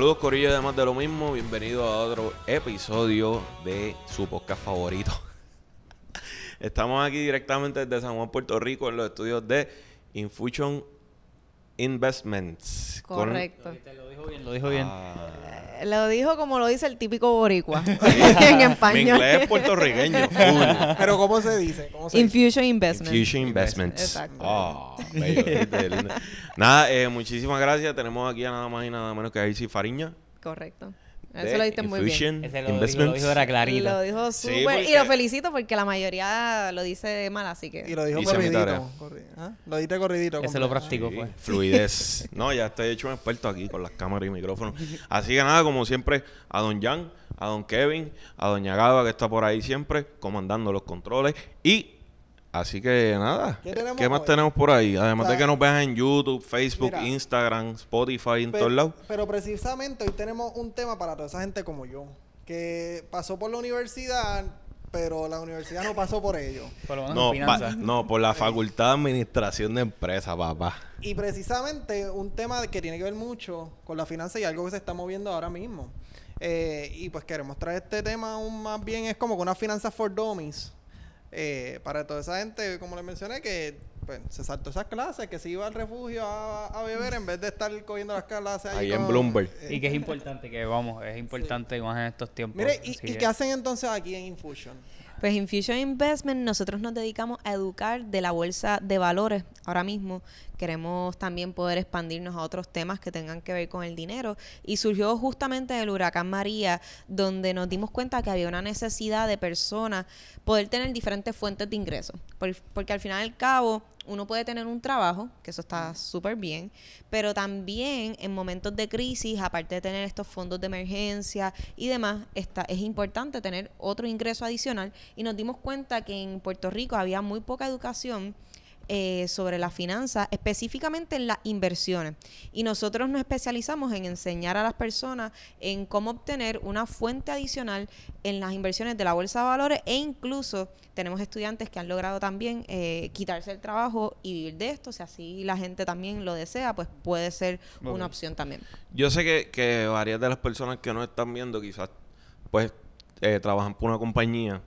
Saludos Corillo de más de lo mismo, bienvenido a otro episodio de su podcast favorito. Estamos aquí directamente desde San Juan, Puerto Rico, en los estudios de Infusion Investments. con- Correcto. Lo dijo bien, lo dijo bien. Ah, Lo dijo como lo dice el típico boricua en mi español. inglés es puertorriqueño. full. Pero ¿cómo se dice? ¿Cómo se dice? Infusion Investment. Infusion Investments. Exacto. Ah, bello, qué lindo. Nada, eh, muchísimas gracias. Tenemos aquí a nada más y nada menos que a Icy Fariña. Correcto. Eso lo diste muy bien. Ese lo dijo, lo dijo era clarito. Lo dijo Sí, súper. porque- Y lo felicito porque la mayoría lo dice mal, así que. Y lo dijo Hice corridito. corri- ¿ah? Lo diste corridito. Ese lo practicó, Sí, pues. Fluidez. No, ya estoy hecho un experto aquí con las cámaras y micrófonos. Así que nada, como siempre, a don Jan, a don Kevin, a doña Gaba, que está por ahí siempre, comandando los controles. Y así que nada, ¿Qué tenemos más hoy? tenemos por ahí? Además de O sea, que nos vean en YouTube, Facebook, mira. Instagram, Spotify, en todos lados. Pero precisamente hoy tenemos un tema para toda esa gente como yo, que pasó por la universidad, pero la universidad no pasó por ello. Por lo menos No, finanzas. no, por la Facultad de Administración de Empresas, papá. Y precisamente un tema que tiene que ver mucho con la finanza y algo que se está moviendo ahora mismo. Eh, y pues queremos traer este tema aún más bien, es como que una finanza for dummies. Eh, para toda esa gente, como les mencioné, que pues, se saltó esas clases, que se iba al refugio a, a beber en vez de estar cogiendo las clases Ahí en con- Bloomberg. eh, Y que es importante que vamos, es importante más en estos tiempos. Mire, ¿y, qué hacen entonces aquí en Infusion? Pues Infusion Investment nosotros nos dedicamos a educar de la bolsa de valores. Ahora mismo queremos también poder expandirnos a otros temas que tengan que ver con el dinero. Y surgió justamente el huracán María, donde nos dimos cuenta que había una necesidad de personas poder tener diferentes fuentes de ingresos. Por- porque al final y al cabo uno puede tener un trabajo, que eso está súper bien, pero también en momentos de crisis, aparte de tener estos fondos de emergencia y demás, está, es importante tener otro ingreso adicional. Y nos dimos cuenta que en Puerto Rico había muy poca educación eh, sobre las finanzas, específicamente en las inversiones. Y nosotros nos especializamos en enseñar a las personas en cómo obtener una fuente adicional en las inversiones de la bolsa de valores e incluso tenemos estudiantes que han logrado también eh, quitarse el trabajo y vivir de esto. Si así la gente también lo desea, pues puede ser una opción también. Yo sé que, que varias de las personas que nos están viendo quizás pues eh, trabajan por una compañía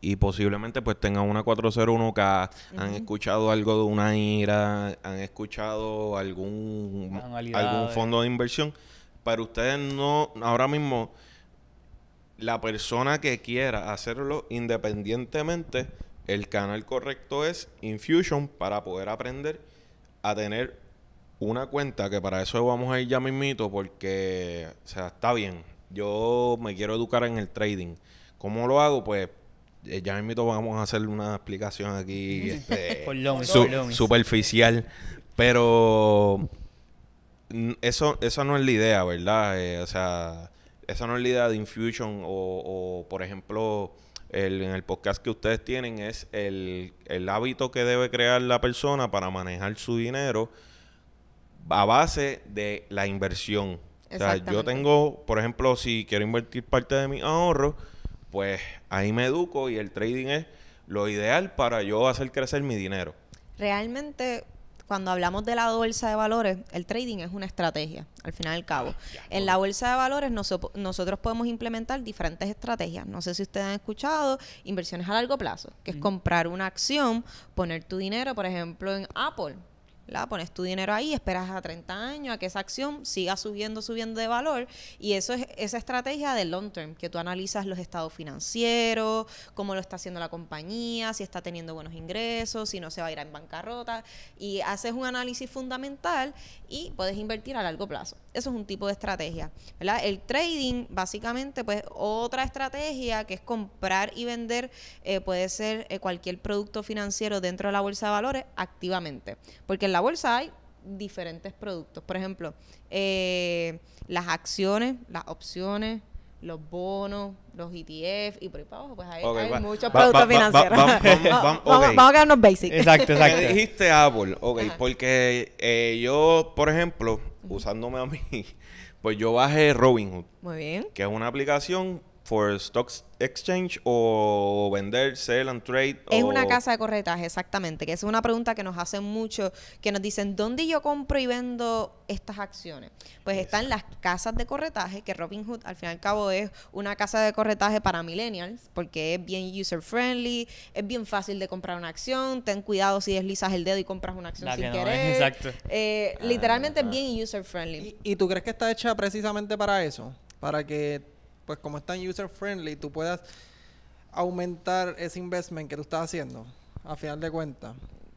y posiblemente pues tengan una 401k, han escuchado algo de una IRA, han escuchado algún, algún fondo de inversión, pero ustedes no, ahora mismo la persona que quiera hacerlo independientemente, el canal correcto es Infusion para poder aprender a tener una cuenta que para eso vamos a ir ya mismito porque, o sea, está bien. Yo me quiero educar en el trading. ¿Cómo lo hago? Pues eh, ya mismito vamos a hacer una explicación aquí este, su- superficial. Pero mm, eso, eso no es la idea, ¿verdad? Eh, o sea, esa no es la idea de Infusion o, o, por ejemplo, el, en el podcast que ustedes tienen es el, el hábito que debe crear la persona para manejar su dinero a base de la inversión. O sea, yo tengo, por ejemplo, si quiero invertir parte de mi ahorro, pues ahí me educo y el trading es lo ideal para yo hacer crecer mi dinero. Realmente, cuando hablamos de la bolsa de valores, el trading es una estrategia, al final y al cabo. en la bolsa de valores noso- nosotros podemos implementar diferentes estrategias. No sé si ustedes han escuchado inversiones a largo plazo, que es comprar una acción, poner tu dinero, por ejemplo, en Apple. Pones tu dinero ahí, esperas a 30 años a que esa acción siga subiendo, subiendo de valor. Y eso es esa estrategia de long term, que tú analizas los estados financieros, cómo lo está haciendo la compañía, si está teniendo buenos ingresos, si no se va a ir en bancarrota. Y haces un análisis fundamental y puedes invertir a largo plazo. Eso es un tipo de estrategia. El trading, básicamente, pues otra estrategia que es comprar y vender, eh, puede ser eh, cualquier producto financiero dentro de la bolsa de valores activamente. Porque en la bolsa hay diferentes productos. Por ejemplo, eh, las acciones, las opciones, los bonos, los ETF y por ahí para abajo, pues hay, Ok, hay va- muchos va- productos va- financieros. va- va- vamos- a quedarnos basic. Exacto, exacto. dijiste Apple, ok, Ajá. porque eh, yo, por ejemplo, usándome a mí, pues yo bajé Robinhood, Muy bien. que es una aplicación for stock exchange o vender, sell and trade. Es o- una casa de corretaje, exactamente, que es una pregunta que nos hacen mucho, que nos dicen, ¿dónde yo compro y vendo estas acciones? Pues están las casas de corretaje, que Robinhood al fin y al cabo es una casa de corretaje para millennials, porque es bien user friendly, es bien fácil de comprar una acción, ten cuidado si deslizas el dedo y compras una acción La sin que no es, querer. exacto. Eh, literalmente es bien user friendly. ¿Y, y tú crees que está hecha precisamente para eso? Para que, pues como es tan user friendly, tú puedas aumentar ese investment que tú estás haciendo, a final de cuentas.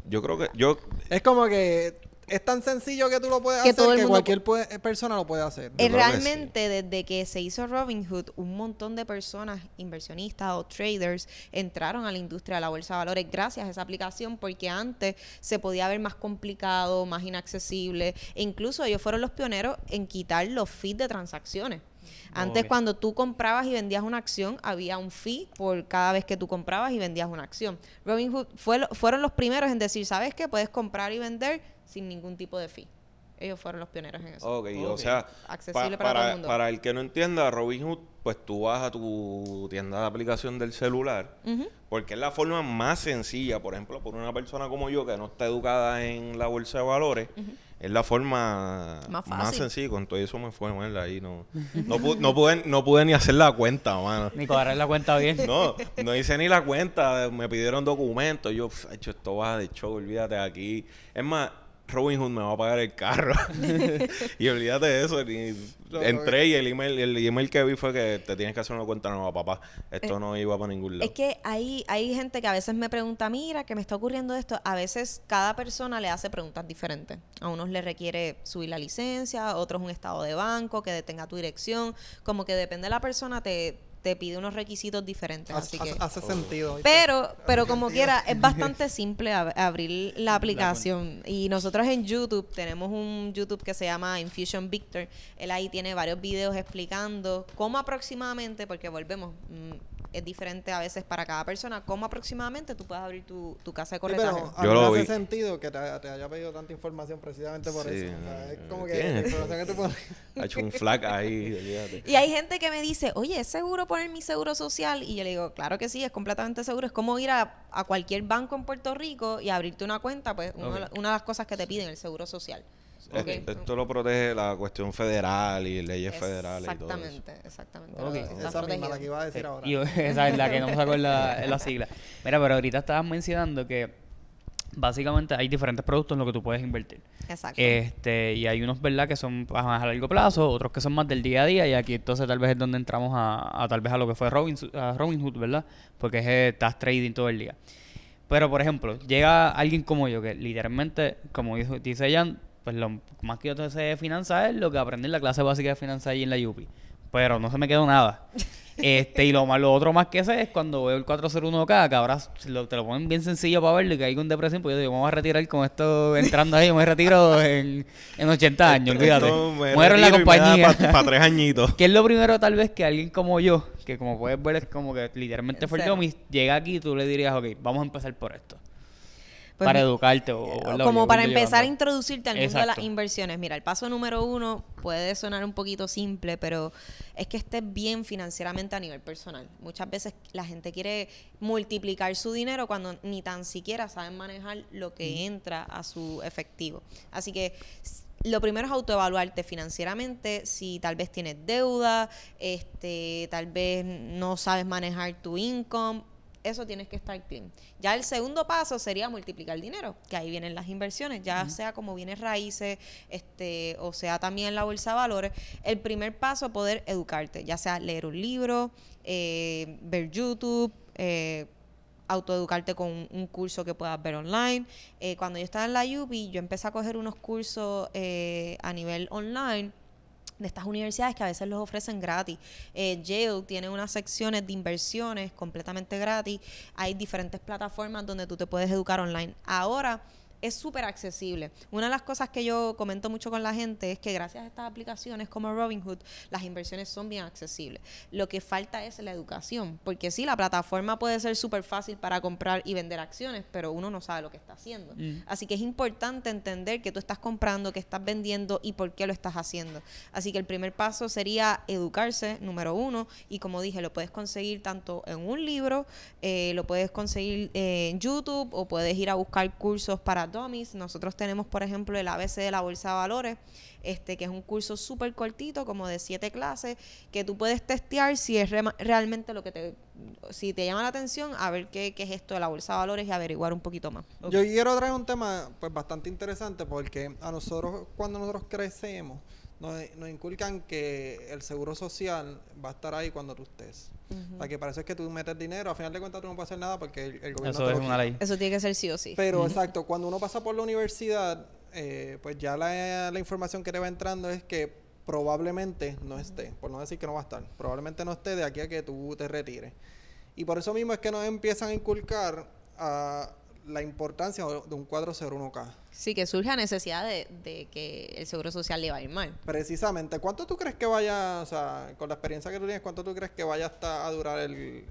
Yo creo que yo Es como que es tan sencillo que tú lo puedes Que hacer todo el que mundo cualquier pue- persona lo puede hacer. Eh, que realmente desde que se hizo Robinhood, un montón de personas, inversionistas o traders, entraron a la industria de la bolsa de valores gracias a esa aplicación, porque antes se podía ver más complicado, más inaccesible, e incluso ellos fueron los pioneros en quitar los fees de transacciones. Antes cuando tú comprabas y vendías una acción, había un fee por cada vez que tú comprabas y vendías una acción. Robinhood fue, lo- fueron los primeros en decir, ¿sabes qué? Puedes comprar y vender sin ningún tipo de fee. Ellos fueron los pioneros en eso. Ok, o sea, Accesible pa- para todo el mundo. para el que no entienda, Robinhood, pues tú vas a tu tienda de aplicación del celular, porque es la forma más sencilla, por ejemplo, por una persona como yo que no está educada en la bolsa de valores, es la forma Más más, fácil. sencilla. Con todo eso me fue mal ahí, no, no, pu- no pude, no pude ni hacer la cuenta, mano. Ni cobrar la cuenta bien. No, no hice ni la cuenta, me pidieron documentos, yo, "Pf, hecho esto va de show, olvídate aquí. Es más, Robinhood me va a pagar el carro. y olvídate de eso. entré y el email, el email que vi fue que te tienes que hacer una cuenta nueva, papá. Esto no iba para ningún lado. Es que hay, hay gente que a veces me pregunta, mira, que me está ocurriendo esto. A veces cada persona le hace preguntas diferentes. A unos le requiere subir la licencia, a otros un estado de banco, que detenga tu dirección. Como que depende de la persona, te, te pide unos requisitos diferentes. Hace, así que... hace- hace sentido. Pero, pero como quiera, es bastante simple ab- abrir la aplicación. Y nosotros en YouTube tenemos un YouTube que se llama Infusion Victor. Él ahí tiene varios videos explicando cómo aproximadamente, porque volvemos, mm, es diferente a veces para cada persona, cómo aproximadamente tú puedes abrir tu, tu casa de Sí, corretaje. pero a Yo lo hace vi. sentido que te, te haya pedido tanta información precisamente por Sí, eso. O sea, es como que. Ha hecho un flag ahí. Y hay gente que me dice, oye, ¿es seguro poner mi seguro social? Y yo le digo, claro que sí, es completamente seguro. Es como ir a, a cualquier banco en Puerto Rico y abrirte una cuenta, pues una de las cosas que te piden, el seguro social. Esto, lo protege la cuestión federal y leyes federales y todo eso. Exactamente, exactamente. Esa misma protegido. la que iba a decir ahora. Y esa es la que no me sacó en la, en la sigla. Mira, pero ahorita estabas mencionando que básicamente hay diferentes productos en los que tú puedes invertir. Exacto. Este, y hay unos, ¿verdad?, que son más a largo plazo, otros que son más del día a día, y aquí entonces tal vez es donde entramos a, a tal vez a lo que fue Robin, a Robinhood, ¿verdad? Porque es eh, estás trading todo el día. Pero, por ejemplo, llega alguien como yo, que literalmente, como dijo, dice Jan, pues lo más que yo sé de finanzas es lo que aprendí en la clase básica de finanzas allí en la UPI. Pero no se me quedó nada. Este, y lo, más, lo otro más que sé es cuando veo el 401k, que ahora lo- te lo ponen bien sencillo para verlo y que hay con depresión, pues yo digo, vamos a retirar con esto entrando ahí, yo me retiro en, en 80 años, olvídate. Muero en la compañía. pa- pa' tres añitos. que es lo primero tal vez que alguien como yo, que como puedes ver es como que literalmente En fue el llega aquí y tú le dirías, ok, vamos a empezar por esto. Pues para educarte o, o, ¿verdad? como para empezar a introducirte al mundo de las inversiones. Mira, el paso número uno puede sonar un poquito simple, pero es que estés bien financieramente a nivel personal. Muchas veces la gente quiere multiplicar su dinero cuando ni tan siquiera saben manejar lo que entra a su efectivo. Así que lo primero es autoevaluarte financieramente, si tal vez tienes deuda, este, tal vez no sabes manejar tu income, eso tienes que estar clean. Ya el segundo paso sería multiplicar dinero, que ahí vienen las inversiones, ya sea como bienes raíces, este, o sea también la bolsa de valores. El primer paso es poder educarte, ya sea leer un libro, eh, ver YouTube, eh, autoeducarte con un, un curso que puedas ver online. Eh, cuando yo estaba en la UPI, yo empecé a coger unos cursos eh, a nivel online de estas universidades que a veces los ofrecen gratis. Eh, Yale tiene unas secciones de inversiones completamente gratis. Hay diferentes plataformas donde tú te puedes educar online. Ahora es súper accesible. Una de las cosas que yo comento mucho con la gente es que gracias a estas aplicaciones como Robinhood, las inversiones son bien accesibles. Lo que falta es la educación, porque sí, la plataforma puede ser súper fácil para comprar y vender acciones, pero uno no sabe lo que está haciendo. Mm. Así que es importante entender que tú estás comprando, que estás vendiendo y por qué lo estás haciendo. Así que el primer paso sería educarse, número uno, y como dije, lo puedes conseguir tanto en un libro, eh, lo puedes conseguir eh, en YouTube o puedes ir a buscar cursos para dummies. Nosotros tenemos, por ejemplo, el ABC de la Bolsa de Valores, este que es un curso súper cortito, como de siete clases, que tú puedes testear si es rema- realmente lo que te, si te llama la atención, a ver qué, qué es esto de la Bolsa de Valores y averiguar un poquito más. Yo quiero traer un tema pues bastante interesante porque a nosotros cuando nosotros crecemos nos, nos inculcan que el seguro social va a estar ahí cuando tú estés. O sea, que parece que tú metes dinero, a final de cuentas tú no puedes hacer nada porque el, el gobierno Eso te es una ley. Eso tiene que ser sí o sí. Pero exacto, cuando uno pasa por la universidad, eh, pues ya la, la información que te va entrando es que probablemente no esté, por no decir que no va a estar, probablemente no esté de aquí a que tú te retires. Y por eso mismo es que nos empiezan a inculcar a la importancia de un 401k. Sí, que surge la necesidad de, de que el seguro social le va a ir mal. Precisamente, ¿cuánto tú crees que vaya, o sea, con la experiencia que tú tienes, cuánto tú crees que vaya hasta a durar el, el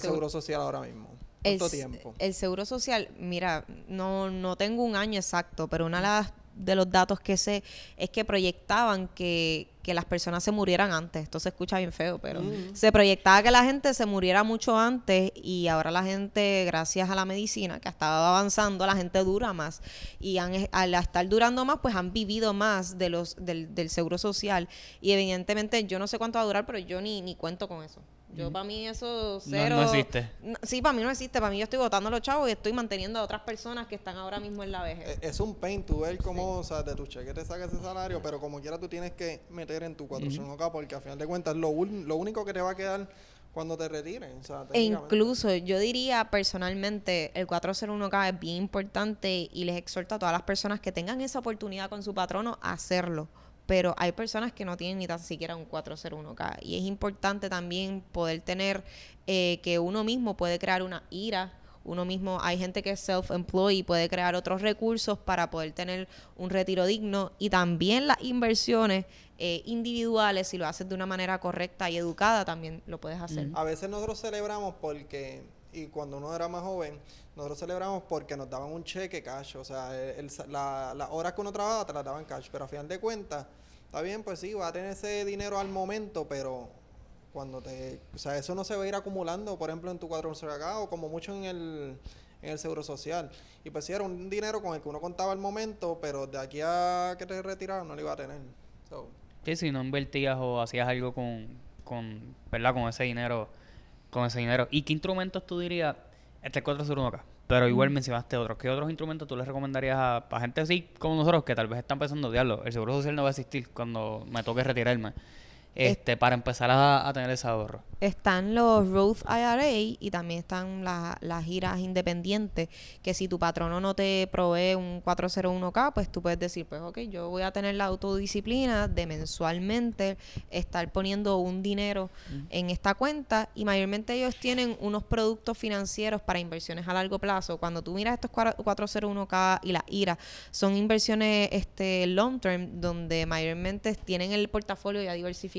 Seguro- seguro social ahora mismo? ¿Cuánto tiempo? el seguro social, mira, no, no tengo un año exacto, pero una de, las- de los datos que sé es que proyectaban que, que las personas se murieran antes. Esto se escucha bien feo, pero Mm. se proyectaba que la gente se muriera mucho antes y ahora la gente, gracias a la medicina que ha estado avanzando, la gente dura más. Y han, al estar durando más, pues han vivido más de los del, del seguro social. Y evidentemente yo no sé cuánto va a durar, pero yo ni, ni cuento con eso. Yo para mí eso No- no cero... existe. No, sí, para mí no existe. Para mí yo estoy votando a los chavos y estoy manteniendo a otras personas que están ahora mismo en la vejez. Eh, Es un pain tú ver cómo, o sea, de tu cheque te saca ese salario, pero como quiera tú tienes que meter en tu 401k porque al final de cuentas lo, ul- lo único que te va a quedar cuando te retires. O sea, E incluso yo diría personalmente, el 401k es bien importante y les exhorto a todas las personas que tengan esa oportunidad con su patrono a hacerlo. Pero hay personas que no tienen ni tan siquiera un 401k. Y es importante también poder tener eh, que uno mismo puede crear una IRA. Uno mismo, hay gente que es self-employed y puede crear otros recursos para poder tener un retiro digno. Y también las inversiones eh, individuales, si lo haces de una manera correcta y educada, también lo puedes hacer. A veces nosotros celebramos porque, y cuando uno era más joven, nosotros celebramos porque nos daban un cheque cash. O sea, sa- la- las horas que uno trabajaba te las daban cash. Pero a final de cuentas, está bien, pues sí, va a tener ese dinero al momento, pero cuando te. O sea, eso no se va a ir acumulando, por ejemplo, en tu 401k o como mucho en el, en el seguro social. Y pues sí, era un dinero con el que uno contaba al momento, pero de aquí a que te retiraron no lo iba a tener. So, Sí, si no invertías o hacías algo con, con, ¿verdad? Con ese dinero, con ese dinero. ¿Y qué instrumentos tú dirías? Este 401k. Pero igual mencionaste otros. ¿Qué otros instrumentos tú les recomendarías a, a gente así como nosotros que tal vez están pensando, diablo, el seguro social no va a existir cuando me toque retirarme? Este, para empezar a, a tener ese ahorro. Están los Roth IRA y también están la- las giras independientes, que si tu patrono no te provee un 401k, pues tú puedes decir, pues ok, yo voy a tener la autodisciplina de mensualmente estar poniendo un dinero en esta cuenta y mayormente ellos tienen unos productos financieros para inversiones a largo plazo. Cuando tú miras estos cuara- 401k y las IRA, son inversiones este long term donde mayormente tienen el portafolio ya diversificado.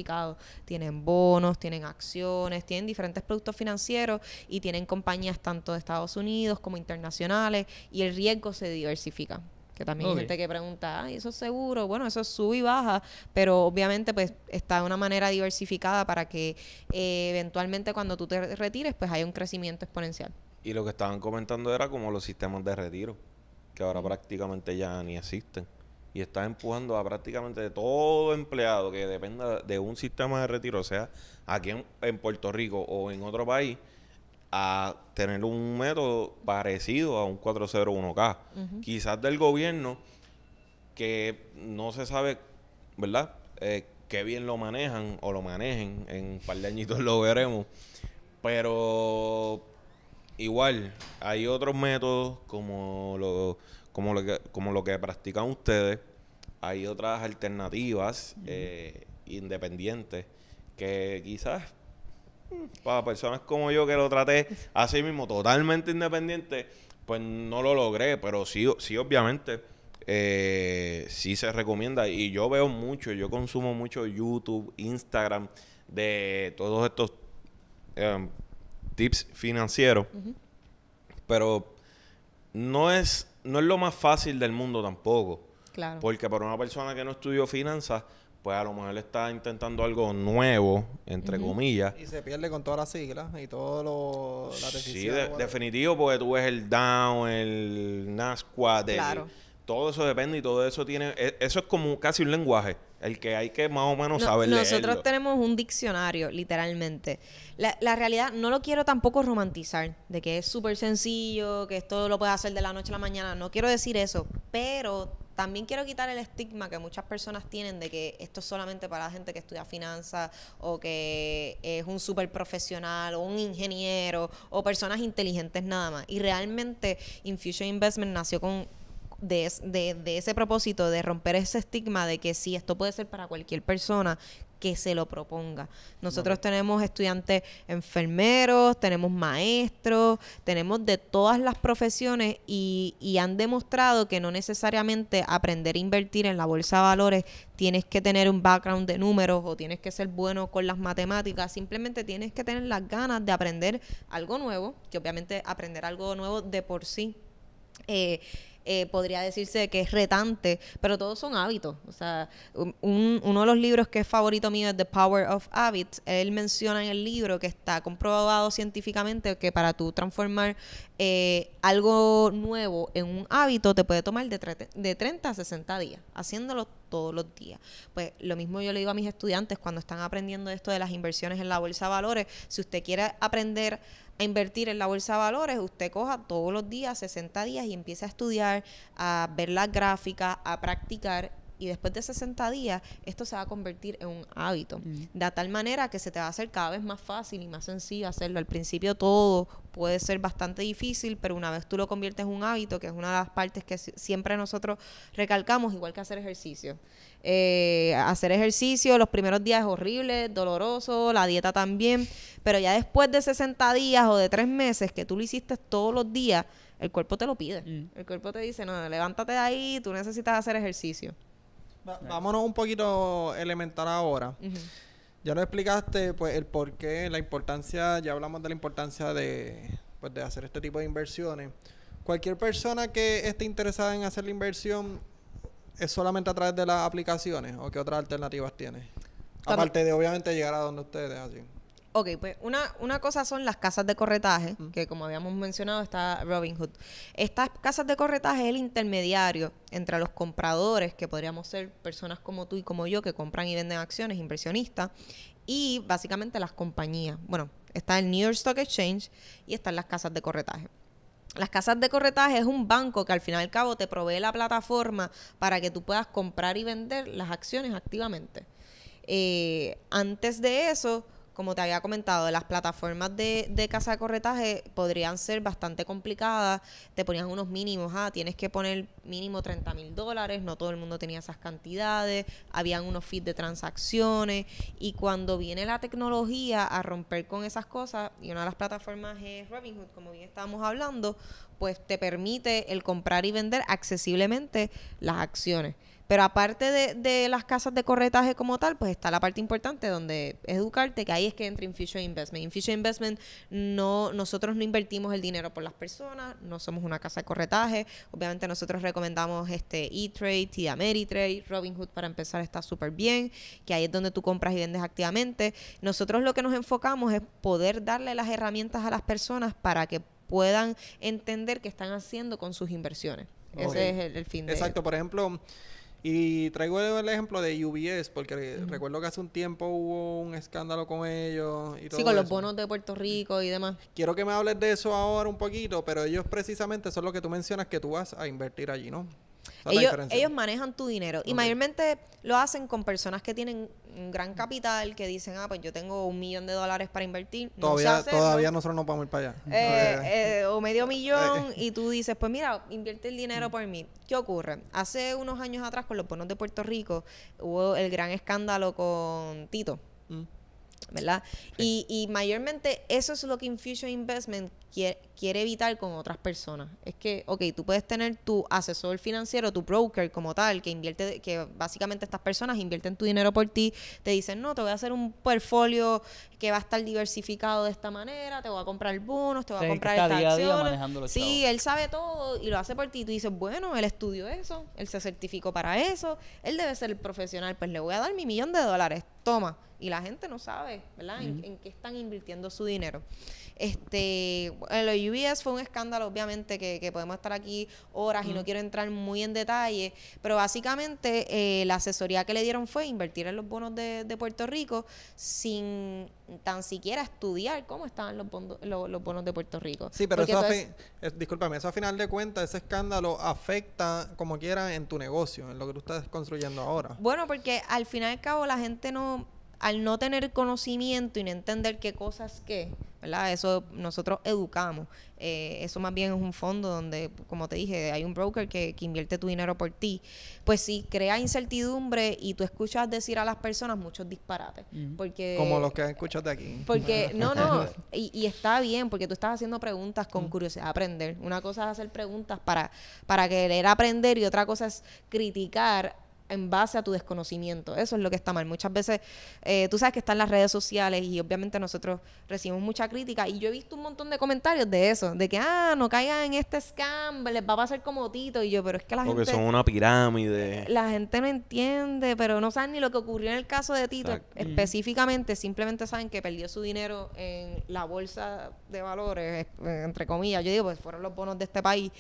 Tienen bonos, tienen acciones, tienen diferentes productos financieros y tienen compañías tanto de Estados Unidos como internacionales y el riesgo se diversifica. Que también hay gente que pregunta, ay, eso es seguro. Bueno, eso sube y baja, pero obviamente pues está de una manera diversificada para que eh, eventualmente cuando tú te retires pues haya un crecimiento exponencial. Y lo que estaban comentando era como los sistemas de retiro, que ahora prácticamente ya ni existen. Y está empujando a prácticamente todo empleado que dependa de un sistema de retiro, o sea, aquí en, en Puerto Rico o en otro país, a tener un método parecido a un 401k. Quizás del gobierno, que no se sabe, ¿verdad? Eh, qué bien lo manejan o lo manejen, en un par de añitos lo veremos. Pero igual, hay otros métodos como lo, como lo, que, como lo que practican ustedes. Hay otras alternativas eh, independientes que quizás mm, para personas como yo que lo traté así mismo, totalmente independiente, pues no lo logré, pero sí, sí obviamente, eh, sí se recomienda. Y yo veo mucho, yo consumo mucho YouTube, Instagram, de todos estos em, tips financieros. Pero no es, no es lo más fácil del mundo tampoco. Claro. Porque para una persona que no estudió finanzas, pues a lo mejor está intentando algo nuevo, entre comillas. Y se pierde con todas las siglas y todo lo las Sí, de- definitivo, porque tú ves el down, el NASQUAD, el- Claro. todo eso depende y todo eso tiene, e- eso es como casi un lenguaje, el que hay que más o menos No- saber nosotros leerlo. tenemos un diccionario, literalmente. La, la realidad, no lo quiero tampoco romantizar, de que es súper sencillo, que esto lo puedes hacer de la noche a la mañana. No quiero decir eso, pero también quiero quitar el estigma que muchas personas tienen de que esto es solamente para la gente que estudia finanzas o que es un súper profesional o un ingeniero o personas inteligentes nada más. Y realmente Infusion Investment nació con de, es- de, de ese propósito de romper ese estigma de que sí, esto puede ser para cualquier persona que se lo proponga. Nosotros tenemos estudiantes enfermeros, tenemos maestros, tenemos de todas las profesiones y, y han demostrado que no necesariamente aprender a invertir en la bolsa de valores tienes que tener un background de números o tienes que ser bueno con las matemáticas, simplemente tienes que tener las ganas de aprender algo nuevo, que obviamente aprender algo nuevo de por sí eh, eh, podría decirse que es retante, pero todos son hábitos. O sea, un- un- uno de los libros que es favorito mío es The Power of Habits. Él menciona en el libro que está comprobado científicamente que para tú transformar eh, algo nuevo en un hábito te puede tomar de, de 30 a 60 días, haciéndolo todos los días. Pues lo mismo yo le digo a mis estudiantes cuando están aprendiendo esto de las inversiones en la bolsa de valores. Si usted quiere aprender a invertir en la bolsa de valores, usted coja todos los días, 60 días y empiece a estudiar, a ver las gráficas, a practicar. Y después de 60 días, esto se va a convertir en un hábito. De tal manera que se te va a hacer cada vez más fácil y más sencillo hacerlo. Al principio todo puede ser bastante difícil, pero una vez tú lo conviertes en un hábito, que es una de las partes que si- siempre nosotros recalcamos, igual que hacer ejercicio. Eh, hacer ejercicio los primeros días es horrible, doloroso, la dieta también, pero ya después de 60 días o de tres meses que tú lo hiciste todos los días, el cuerpo te lo pide. Mm. El cuerpo te dice, no, levántate de ahí, tú necesitas hacer ejercicio. Va- vámonos un poquito elemental ahora. Ya nos explicaste pues el por qué, la importancia, ya hablamos de la importancia de, pues, de hacer este tipo de inversiones. Cualquier persona que esté interesada en hacer la inversión es solamente a través de las aplicaciones o qué otras alternativas tiene. Aparte de obviamente llegar a donde ustedes así. Ok, pues una, una cosa son las casas de corretaje, que como habíamos mencionado está Robinhood. Estas casas de corretaje es el intermediario entre los compradores, que podríamos ser personas como tú y como yo, que compran y venden acciones, inversionistas, y básicamente las compañías. Bueno, está el New York Stock Exchange y están las casas de corretaje. Las casas de corretaje es un banco que al fin y al cabo te provee la plataforma para que tú puedas comprar y vender las acciones activamente. Eh, antes de eso, como te había comentado, las plataformas de, de casa de corretaje podrían ser bastante complicadas. Te ponían unos mínimos, ah, tienes que poner mínimo 30 mil dólares, no todo el mundo tenía esas cantidades, habían unos feeds de transacciones y cuando viene la tecnología a romper con esas cosas, y una de las plataformas es Robinhood, como bien estábamos hablando, pues te permite el comprar y vender accesiblemente las acciones. Pero aparte de, de las casas de corretaje como tal, pues está la parte importante donde es educarte, que ahí es que entra Infusion Investment. Infusion Investment, no, nosotros no invertimos el dinero por las personas, no somos una casa de corretaje. Obviamente nosotros recomendamos este E-Trade, TD Ameritrade, Robinhood para empezar está súper bien, que ahí es donde tú compras y vendes activamente. Nosotros lo que nos enfocamos es poder darle las herramientas a las personas para que puedan entender qué están haciendo con sus inversiones. Ese es el, el fin de Exacto, por ejemplo, y traigo el ejemplo de UBS porque recuerdo que hace un tiempo hubo un escándalo con ellos y todo Sí, con los bonos de Puerto Rico y demás. Quiero que me hables de eso ahora un poquito, pero ellos precisamente son lo que tú mencionas que tú vas a invertir allí, ¿no? Ellos, ellos manejan tu dinero y mayormente lo hacen con personas que tienen un gran capital, que dicen, ah, pues yo tengo un millón de dólares para invertir. no sé todavía, hacerlo, todavía nosotros no podemos ir para allá. eh, eh, o medio millón y tú dices, pues mira, invierte el dinero por mí. ¿Qué ocurre? Hace unos años atrás con los bonos de Puerto Rico hubo el gran escándalo con Tito. Mm. ¿verdad? Y, y mayormente eso es lo que Infusion Investment quiere, quiere evitar con otras personas. Es que, ok, tú puedes tener tu asesor financiero, tu broker como tal, que invierte, que básicamente estas personas invierten tu dinero por ti, te dicen, no, te voy a hacer un portfolio que va a estar diversificado de esta manera, te voy a comprar bonos, te voy Sí, a comprar estas día a día Sí, chavos. él sabe todo y lo hace por ti. Y tú dices, bueno, él estudió eso, él se certificó para eso, él debe ser el profesional, pues le voy a dar mi millón de dólares, toma. Y la gente no sabe, ¿verdad? En, en qué están invirtiendo su dinero. Este, bueno, lo de UBS fue un escándalo, obviamente, que, que podemos estar aquí horas y no quiero entrar muy en detalle, pero básicamente eh, la asesoría que le dieron fue invertir en los bonos de, de Puerto Rico sin tan siquiera estudiar cómo estaban los, bonos- lo- los bonos de Puerto Rico. Sí, pero Porque eso, a entonces- fin- eh, discúlpame, eso a final de cuentas, ese escándalo afecta como quiera en tu negocio, en lo que tú estás construyendo ahora. Bueno, porque al fin y al cabo la gente no, al no tener conocimiento y no entender qué cosas qué, ¿verdad? Eso nosotros educamos. Eh, eso más bien es un fondo donde, como te dije, hay un broker que, que invierte tu dinero por ti. Pues sí, crea incertidumbre y tú escuchas decir a las personas muchos disparates. Porque Como los que escuchas de aquí. porque, no, no, y, y está bien, porque tú estás haciendo preguntas con curiosidad de aprender. Una cosa es hacer preguntas para, para querer aprender y otra cosa es criticar en base a tu desconocimiento. Eso es lo que está mal. Muchas veces, eh, tú sabes que están las redes sociales y obviamente nosotros recibimos mucha crítica y yo he visto un montón de comentarios de eso, de que, ah, no caigan en este scam, les va a pasar como Tito y yo, pero es que la Porque gente... son una pirámide. La gente no entiende, pero no saben ni lo que ocurrió en el caso de Tito. Exacto. Específicamente, simplemente saben que perdió su dinero en la bolsa de valores, eh, entre comillas. Yo digo, pues fueron los bonos de este país.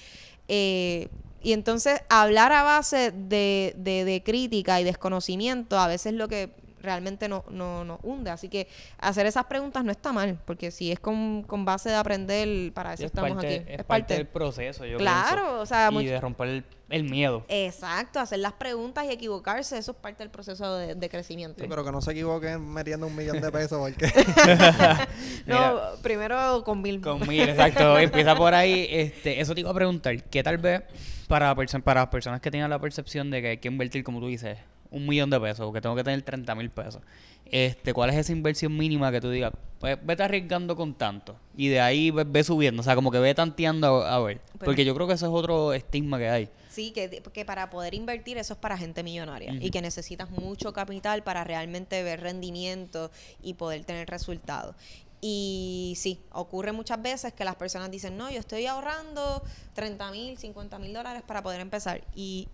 Eh, y entonces, hablar a base de, de, de crítica y desconocimiento, a veces es lo que realmente no, no, nos hunde. Así que hacer esas preguntas no está mal, porque si es con, con base de aprender, para eso es estamos parte, aquí. es parte del proceso, yo Claro, pienso. o sea, y mucho- de romper el, el miedo. Exacto, hacer las preguntas y equivocarse, eso es parte del proceso de, de crecimiento. Sí, pero que no se equivoquen metiendo un millón de pesos porque no, Mira. primero con mil. Con mil, exacto. Empieza por ahí. Este, eso te iba a preguntar. ¿Qué tal vez para, para las personas que tengan la percepción de que hay que invertir, como tú dices, un millón de pesos o que tengo que tener 30 mil pesos? Este, ¿Cuál es esa inversión mínima que tú digas? Pues vete arriesgando con tanto. Y de ahí ve, ve subiendo. O sea, como que ve tanteando a, a ver. Porque yo creo que eso es otro estigma que hay. Sí, que, que para poder invertir eso es para gente millonaria y que necesitas mucho capital para realmente ver rendimiento y poder tener resultados. Y sí, ocurre muchas veces que las personas dicen, no, yo estoy ahorrando 30 mil, 50 mil dólares para poder empezar. Y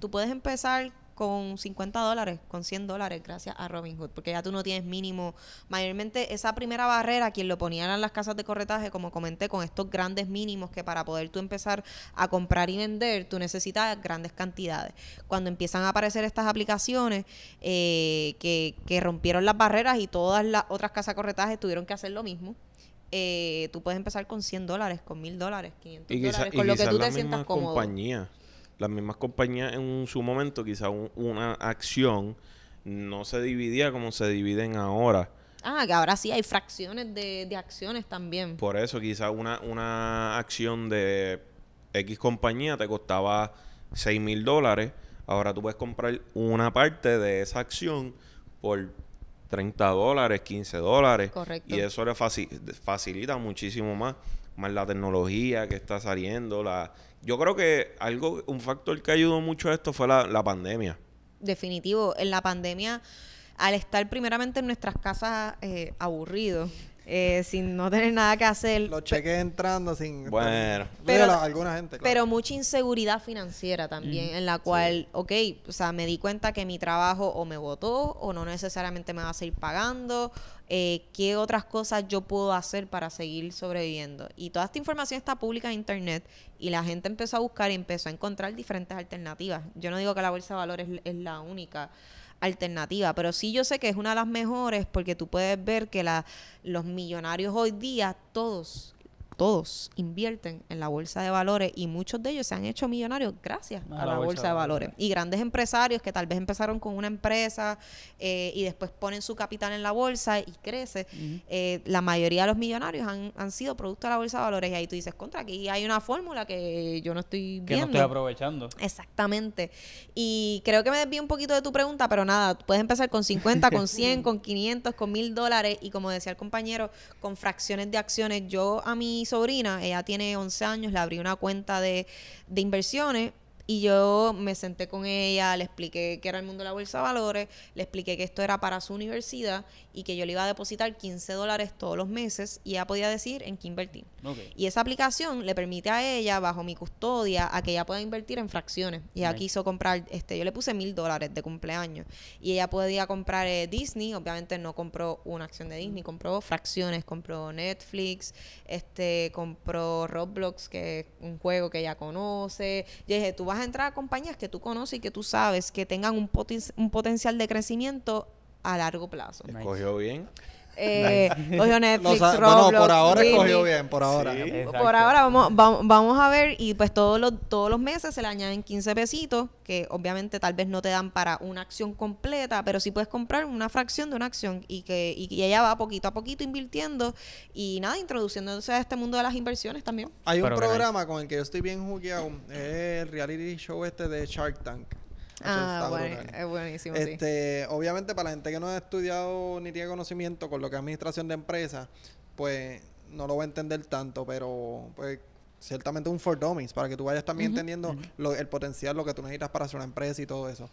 tú puedes empezar con 50 dólares, con 100 dólares, gracias a Robinhood, porque ya tú no tienes mínimo. Mayormente esa primera barrera, quien lo ponían en las casas de corretaje, como comenté, con estos grandes mínimos que para poder tú empezar a comprar y vender, tú necesitas grandes cantidades. Cuando empiezan a aparecer estas aplicaciones eh, que, que rompieron las barreras y todas las otras casas de corretaje tuvieron que hacer lo mismo. eh, tú puedes empezar con 100 dólares, con 1000 dólares, 500 Y, quizá- dólares, con lo que tú te sientas cómodo. Las mismas compañías en un- su momento, quizás una acción no se dividía como se dividen ahora. Ah, que ahora sí hay fracciones de, de acciones también. Por eso quizás una, una acción de X compañía te costaba 6 mil dólares. Ahora tú puedes comprar una parte de esa acción por 30 dólares, 15 dólares. Correcto. Y eso le faci- facilita muchísimo más. Más la tecnología que está saliendo. La... Yo creo que algo, un factor que ayudó mucho a esto fue la, la pandemia. Definitivo. En la pandemia, al estar primeramente en nuestras casas eh, aburridos, eh, sin no tener nada que hacer, los cheques entrando sin... Bueno. Pero- alguna gente, claro. pero mucha inseguridad financiera también, en la cual, ok, o sea, me di cuenta que mi trabajo o me votó o no necesariamente me va a seguir pagando, eh, qué otras cosas yo puedo hacer para seguir sobreviviendo. Y toda esta información está pública en internet y la gente empezó a buscar y empezó a encontrar diferentes alternativas. Yo no digo que la bolsa de valores es la única alternativa, pero sí yo sé que es una de las mejores porque tú puedes ver que los millonarios hoy día, todos, todos invierten en la bolsa de valores y muchos de ellos se han hecho millonarios gracias a, la, bolsa, de valores. Y grandes empresarios que tal vez empezaron con una empresa eh, y después ponen su capital en la bolsa y crece. eh, la mayoría de los millonarios han, han sido producto de la bolsa de valores y ahí tú dices, contra, aquí hay una fórmula que yo no estoy Que no viendo. estoy aprovechando. Exactamente. Y creo que me desvío un poquito de tu pregunta, pero nada, puedes empezar con 50, con 100, con 500, con 1000 dólares y como decía el compañero, con fracciones de acciones. Yo a mi sobrina, ella tiene 11 años, le abrí una cuenta de, de inversiones y yo me senté con ella, le expliqué qué era el mundo de la bolsa de valores, le expliqué que esto era para su universidad y que yo le iba a depositar 15 dólares todos los meses y ella podía decir en qué invertir. Y esa aplicación le permite a ella, bajo mi custodia, a que ella pueda invertir en fracciones. Y ella quiso comprar, este, yo le puse mil dólares de cumpleaños. Y ella podía comprar eh, Disney, obviamente no compró una acción de Disney, compró fracciones, compró Netflix, este, compró Roblox, que es un juego que ella conoce. Yo dije, tú vas a entrar a compañías que tú conoces y que tú sabes que tengan un, poten- un potencial de crecimiento a largo plazo. Escogió bien. Eh, cogió Netflix, Roblox, bueno, por ahora Disney. escogió bien, por ahora. Sí. Por ahora vamos, vamos, vamos a ver y pues todos los, todos los meses se le añaden 15 pesitos, que obviamente tal vez no te dan para una acción completa, pero sí puedes comprar una fracción de una acción y que y, y ella va poquito a poquito invirtiendo y nada, introduciéndose a este mundo de las inversiones también. Hay un Pero programa con el que yo estoy bien jugueado, es el reality show este de Shark Tank. Ah, está bueno, es buenísimo, sí. Este, obviamente para la gente que no ha estudiado ni tiene conocimiento con lo que es administración de empresas, pues no lo va a entender tanto, pero pues ciertamente un for dummies para que tú vayas también entendiendo lo- el potencial, lo que tú necesitas para hacer una empresa y todo eso.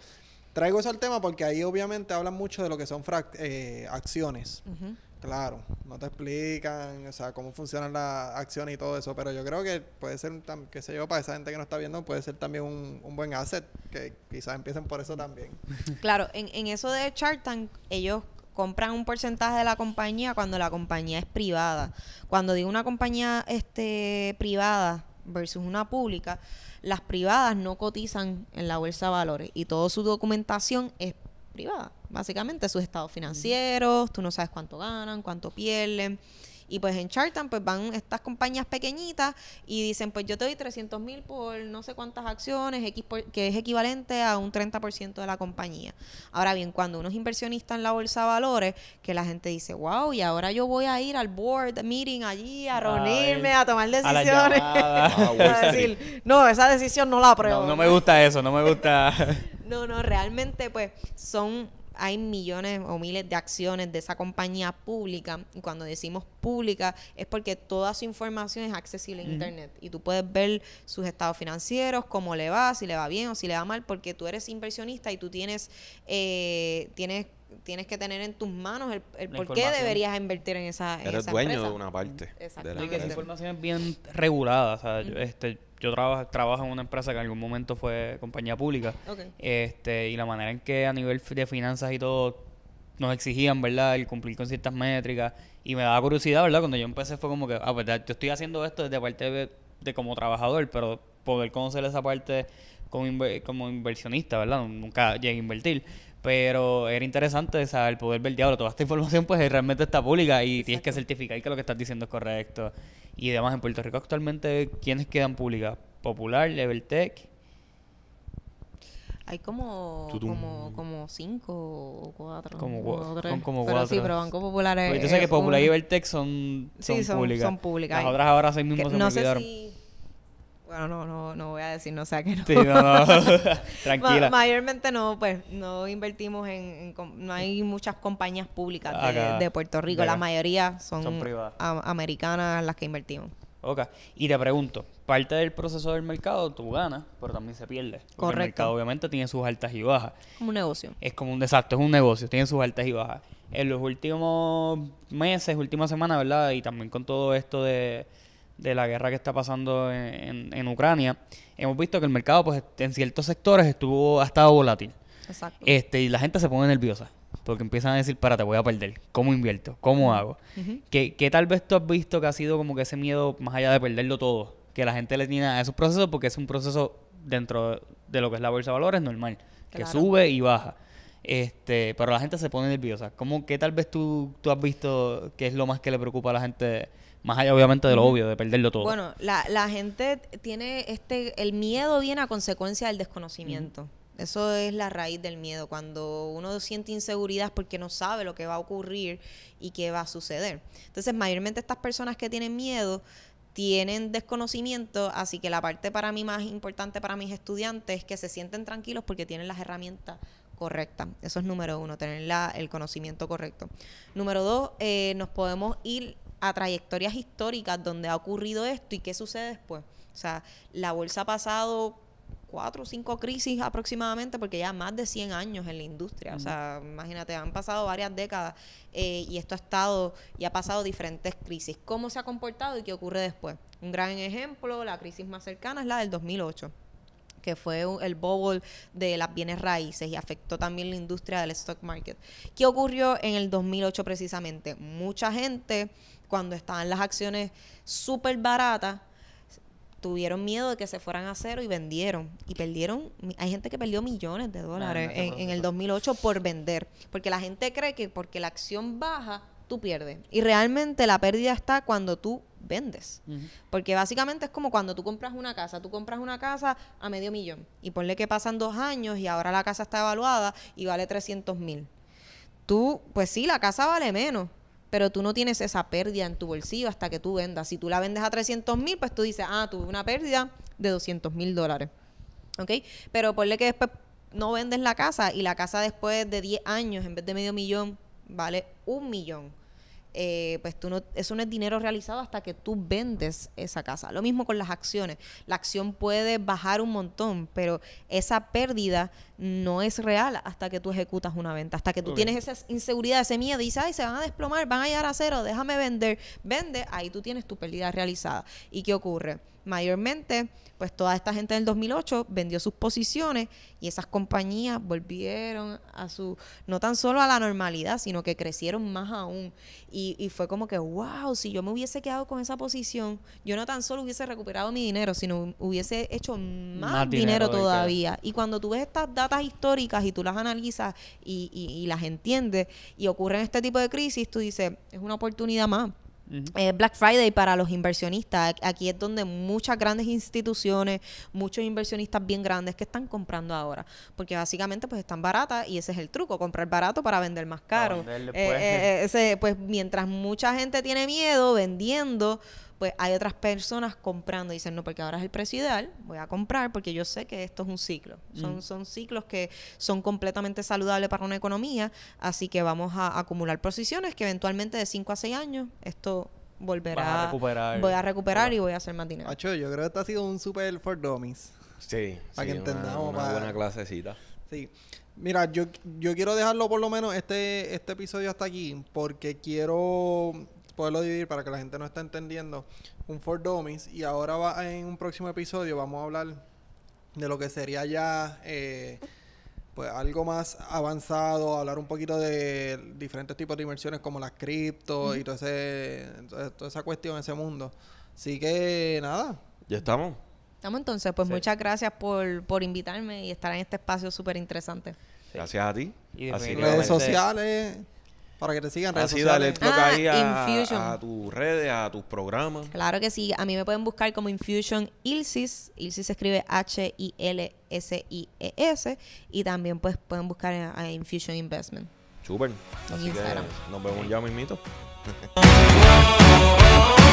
Traigo eso al tema porque ahí obviamente hablan mucho de lo que son frac- eh, acciones. Ujú. Claro, no te explican, o sea, cómo funcionan las acciones y todo eso, pero yo creo que puede ser, qué sé yo, para esa gente que no está viendo, puede ser también un, buen asset, que quizás empiecen por eso también. Claro, en, en eso de Shark Tank, ellos compran un porcentaje de la compañía cuando la compañía es privada. Cuando digo una compañía este privada versus una pública, las privadas no cotizan en la bolsa de valores y toda su documentación es privada. Básicamente sus estados financieros, tú no sabes cuánto ganan, cuánto pierden. Y pues en Shark Tank pues van estas compañías pequeñitas y dicen pues yo te doy 300 mil por no sé cuántas acciones, X por- que es equivalente a un 30% de la compañía. Ahora bien, cuando uno es inversionista en la bolsa de valores, que la gente dice, wow, y ahora yo voy a ir al board meeting allí a Ay, reunirme, a tomar a la decisiones. llamada. Ah, a decir, no, esa decisión no la apruebo. No, no me gusta eso, no me gusta. No, no, realmente pues son, hay millones o miles de acciones de esa compañía pública y cuando decimos pública es porque toda su información es accesible en internet y tú puedes ver sus estados financieros, cómo le va, si le va bien o si le va mal, porque tú eres inversionista y tú tienes, eh, tienes tienes que tener en tus manos el, por qué deberías invertir en esa, en Eres esa dueño empresa. de una parte. de la Exactamente. Sí, que esa información es bien regulada. O sea, yo, este, yo trabajo, trabajo en una empresa que en algún momento fue compañía pública. Este, y la manera en que a nivel de finanzas y todo nos exigían, ¿verdad? El cumplir con ciertas métricas. Y me daba curiosidad, ¿verdad? Cuando yo empecé fue como que, ah, pues ya, yo estoy haciendo esto desde parte de, de como trabajador, pero poder conocer esa parte como, inver- como inversionista, ¿verdad? Nunca llegué a invertir. Pero era interesante saber poder ver, diablo, toda esta información pues realmente está pública y tienes que certificar que lo que estás diciendo es correcto. Y demás, en Puerto Rico actualmente, ¿quiénes quedan públicas? Popular, Leveltech, Hay como, Tutum. como, como cinco o cuatro. Como o cua- tres. son como pero Sí, cuatro. pero Banco Popular es. Porque yo sé que Popular y uno. Evertech son, son, Sí, son- públicas. son públicas. Las otras ahora sí que mismo se no me sé olvidaron. si. Bueno, no, no, no voy a decir, no o sea que no. Sí, no, no. Ma- Tranquila. mayormente no, pues no invertimos en, no hay muchas compañías públicas de, Acá, de Puerto Rico, la mayoría son, Son privadas. am- americanas las que invertimos. Ok. Y te pregunto, parte del proceso del mercado tú ganas, pero también se pierde. Porque Correcto. El mercado obviamente tiene sus altas y bajas. Como un negocio. Es como un desastre, es un negocio, tiene sus altas y bajas. En los últimos meses, últimas semanas, ¿verdad? Y también con todo esto de, de la guerra que está pasando en, en- en Ucrania, hemos visto que el mercado, pues, en ciertos sectores estuvo, ha estado volátil. Exacto. Este, y la gente se pone nerviosa. Porque empiezan a decir, para, te voy a perder. ¿Cómo invierto? ¿Cómo hago? Ujú. ¿Qué, qué tal vez tú has visto que ha sido como que ese miedo más allá de perderlo todo? Que la gente le tiene a esos procesos porque es un proceso dentro de lo que es la bolsa de valores normal. Que Claro. sube y baja. Este, pero la gente se pone nerviosa. ¿Cómo, ¿Qué tal vez tú, tú has visto que es lo más que le preocupa a la gente? Más allá obviamente de lo obvio, de perderlo todo. Bueno, la, la gente tiene este, el miedo viene a consecuencia del desconocimiento. Eso es la raíz del miedo. Cuando uno siente inseguridad porque no sabe lo que va a ocurrir y qué va a suceder. Entonces, mayormente estas personas que tienen miedo tienen desconocimiento, así que la parte para mí más importante para mis estudiantes es que se sienten tranquilos porque tienen las herramientas correctas. Eso es número uno, tener la- el conocimiento correcto. Número dos, eh, nos podemos ir a trayectorias históricas donde ha ocurrido esto y qué sucede después. O sea, la bolsa ha pasado cuatro o cinco crisis aproximadamente, porque ya más de 100 años en la industria. O sea, imagínate, han pasado varias décadas eh, y esto ha estado y ha pasado diferentes crisis. ¿Cómo se ha comportado y qué ocurre después? Un gran ejemplo, la crisis más cercana es la del 2008 que fue el bubble de las bienes raíces y afectó también la industria del stock market. ¿Qué ocurrió en el 2008 precisamente? Mucha gente, cuando estaban las acciones súper baratas, tuvieron miedo de que se fueran a cero y vendieron. Y perdieron, hay gente que perdió millones de dólares en, en el 2008 por vender. Porque la gente cree que porque la acción baja, tú pierdes. Y realmente la pérdida está cuando tú vendes. Porque básicamente es como cuando tú compras una casa. Tú compras una casa a medio millón. Y ponle que pasan dos años y ahora la casa está evaluada y vale 300 mil. Tú, pues sí, la casa vale menos. Pero tú no tienes esa pérdida en tu bolsillo hasta que tú vendas. Si tú la vendes a 300 mil, pues tú dices, ah, tuve una pérdida de 200 mil dólares. ¿Ok? Pero ponle que después no vendes la casa y la casa después de 10 años, en vez de medio millón, vale un millón. Eh, pues tú no, eso no es dinero realizado hasta que tú vendes esa casa. Lo mismo con las acciones. La acción puede bajar un montón, pero esa pérdida no es real hasta que tú ejecutas una venta, hasta que tú tienes esa inseguridad, ese miedo y dices, ay, se van a desplomar, van a llegar a cero, déjame vender. Vende, ahí tú tienes tu pérdida realizada. ¿Y qué ocurre? Mayormente, pues toda esta gente del 2008 vendió sus posiciones y esas compañías volvieron a su, no tan solo a la normalidad, sino que crecieron más aún. Y, y fue como que, wow, si yo me hubiese quedado con esa posición, yo no tan solo hubiese recuperado mi dinero, sino hubiese hecho más, Más dinero todavía. Y cuando tú ves estas datas históricas y tú las analizas y, y- y las entiendes y ocurren este tipo de crisis, tú dices, es una oportunidad más. Eh, Black Friday para los inversionistas. Aquí es donde muchas grandes instituciones, muchos inversionistas bien grandes que están comprando ahora. Porque básicamente pues están baratas y ese es el truco, comprar barato para vender más caro. Eh, después. eh, ese, pues mientras mucha gente tiene miedo vendiendo, pues hay otras personas comprando. Dicen, no, porque ahora es el precio ideal, voy a comprar porque yo sé que esto es un ciclo. Son, Mm. son ciclos que son completamente saludables para una economía, así que vamos a acumular posiciones que eventualmente de 5 a 6 años esto volverá a recuperar. voy a recuperar y voy a hacer más dinero. Hacho, yo creo que este ha sido un super for dummies. Sí, Para sí, que una- entendamos, Una, para- buena clasecita. Sí. Mira, yo, yo quiero dejarlo por lo menos este, este episodio hasta aquí porque quiero poderlo dividir para que la gente no esté entendiendo un for dummies y ahora va en un próximo episodio vamos a hablar de lo que sería ya eh, pues algo más avanzado, hablar un poquito de diferentes tipos de inversiones como las cripto y todo ese, toda esa cuestión, ese mundo. Así que nada, ¿Ya estamos? Estamos entonces, pues Sí. muchas gracias por, por invitarme y estar en este espacio súper interesante. Gracias a ti. Y Así redes sociales para que te sigan redes Así dale el sociales. Ah, ahí a, Infusion. a tus redes, a tus programas. Claro que sí, a mí me pueden buscar como Infusion Ilsis, Ilsis se escribe H-I-L-S-I-E-S y también pues pueden buscar a, a Infusion Investment. Así que Instagram. nos vemos ya mismito.